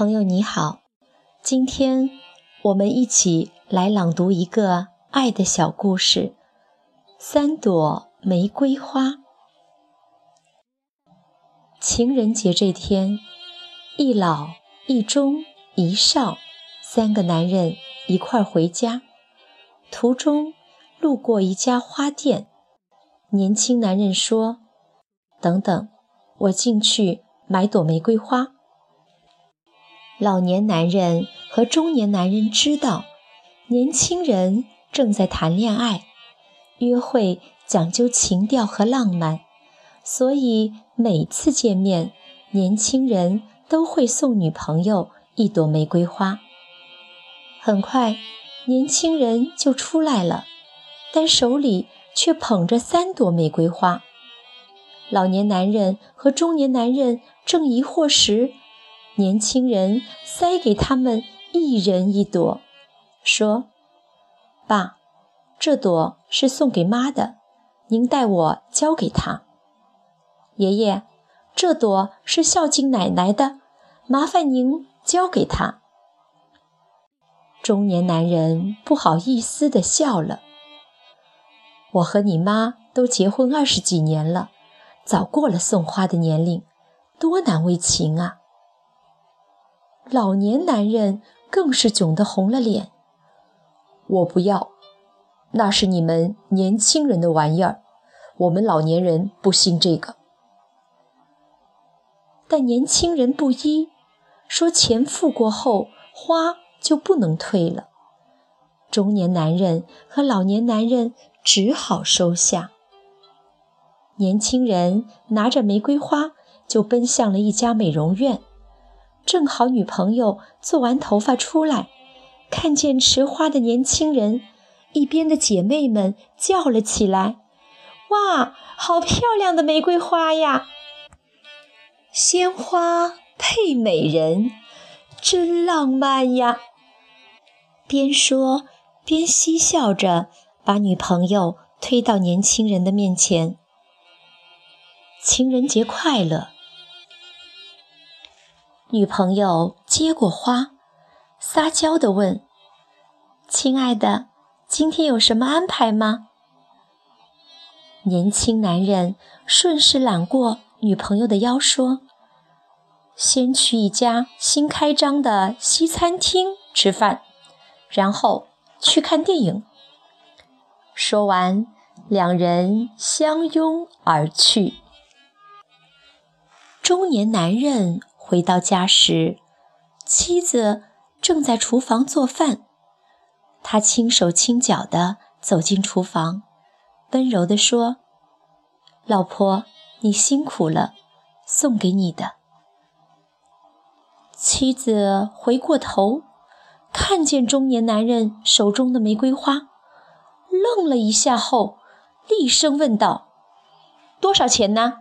朋友你好，今天我们一起来朗读一个爱的小故事《三朵玫瑰花》。情人节这天，一老一中一少三个男人一块回家，途中路过一家花店，年轻男人说：“等等，我进去买朵玫瑰花。”老年男人和中年男人知道，年轻人正在谈恋爱，约会讲究情调和浪漫，所以每次见面，年轻人都会送女朋友一朵玫瑰花。很快，年轻人就出来了，但手里却捧着三朵玫瑰花。老年男人和中年男人正疑惑时，年轻人塞给他们一人一朵，说：“爸，这朵是送给妈的，您代我交给她。爷爷，这朵是孝敬奶奶的，麻烦您交给她。”中年男人不好意思地笑了：“我和你妈都结婚二十几年了，早过了送花的年龄，多难为情啊！”老年男人更是窘得红了脸。我不要，那是你们年轻人的玩意儿，我们老年人不信这个。但年轻人不依，说钱付过后，花就不能退了。中年男人和老年男人只好收下。年轻人拿着玫瑰花，就奔向了一家美容院。正好女朋友做完头发出来，看见持花的年轻人，一边的姐妹们叫了起来：“哇，好漂亮的玫瑰花呀！鲜花配美人，真浪漫呀！”边说边嬉笑着，把女朋友推到年轻人的面前：“情人节快乐！”女朋友接过花，撒娇地问：“亲爱的，今天有什么安排吗？”年轻男人顺势揽过女朋友的腰，说：“先去一家新开张的西餐厅吃饭，然后去看电影。”说完，两人相拥而去。中年男人。回到家时，妻子正在厨房做饭。他轻手轻脚地走进厨房，温柔地说：“老婆，你辛苦了，送给你的。”妻子回过头，看见中年男人手中的玫瑰花，愣了一下后，厉声问道：“多少钱呢？”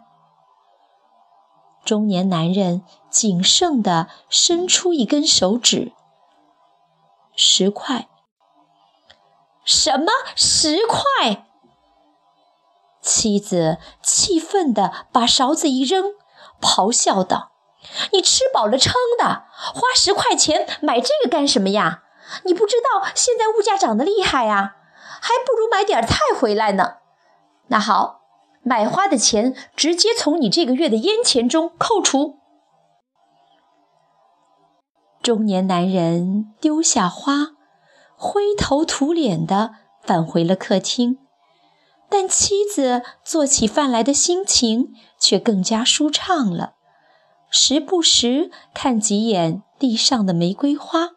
中年男人谨慎地伸出一根手指，十块。什么十块？妻子气愤地把勺子一扔，咆哮道：“你吃饱了撑的，花十块钱买这个干什么呀？你不知道现在物价涨得厉害呀，还不如买点菜回来呢。那好。”买花的钱直接从你这个月的烟钱中扣除。中年男人丢下花，灰头土脸的返回了客厅，但妻子做起饭来的心情却更加舒畅了，时不时看几眼地上的玫瑰花。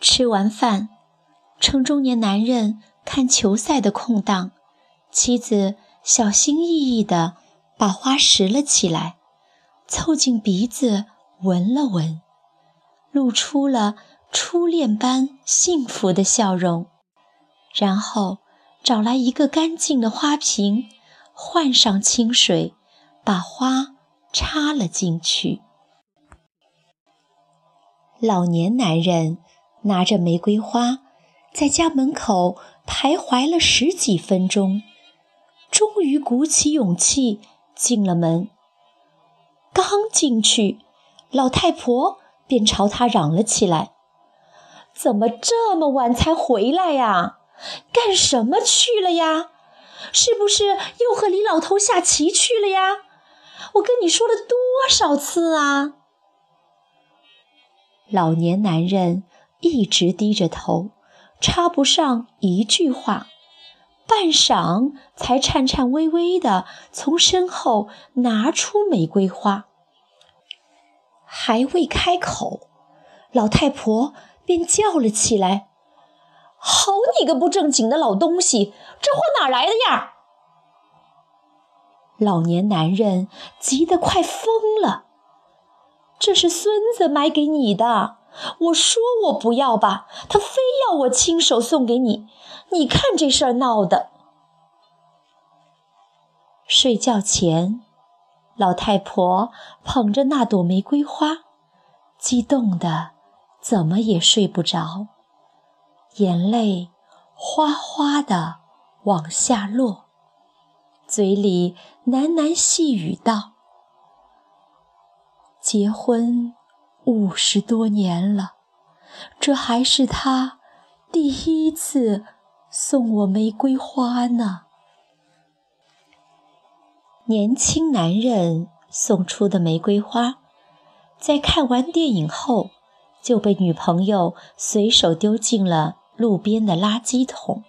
吃完饭，趁中年男人看球赛的空档。妻子小心翼翼地把花拾了起来，凑近鼻子闻了闻，露出了初恋般幸福的笑容，然后找来一个干净的花瓶，换上清水，把花插了进去。老年男人拿着玫瑰花，在家门口徘徊了十几分钟。终于鼓起勇气进了门。刚进去，老太婆便朝他嚷了起来：“怎么这么晚才回来呀？干什么去了呀？是不是又和李老头下棋去了呀？我跟你说了多少次啊！”老年男人一直低着头，插不上一句话，半晌才颤颤巍巍地从身后拿出玫瑰花。还未开口，老太婆便叫了起来：“好你个不正经的老东西，这货哪来的呀？”老年男人急得快疯了。这是孙子买给你的，我说我不要吧，他非要我亲手送给你。你看这事儿闹的。睡觉前，老太婆捧着那朵玫瑰花，激动的怎么也睡不着，眼泪哗哗的往下落，嘴里喃喃细语道。结婚五十多年了，这还是他第一次送我玫瑰花呢。年轻男人送出的玫瑰花，在看完电影后就被女朋友随手丢进了路边的垃圾桶。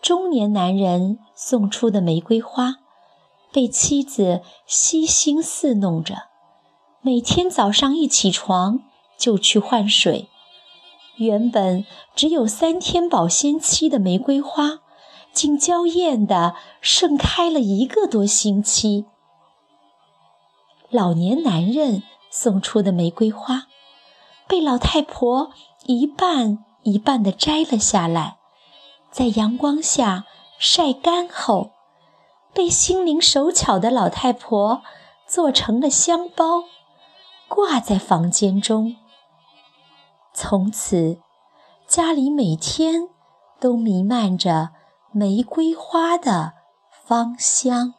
中年男人送出的玫瑰花，被妻子悉心侍弄着。每天早上一起床就去换水，原本只有三天保鲜期的玫瑰花，竟娇艳地盛开了一个多星期。老年男人送出的玫瑰花，被老太婆一半一半地摘了下来，在阳光下晒干后，被心灵手巧的老太婆做成了香包。挂在房间中。从此，家里每天都弥漫着玫瑰花的芳香。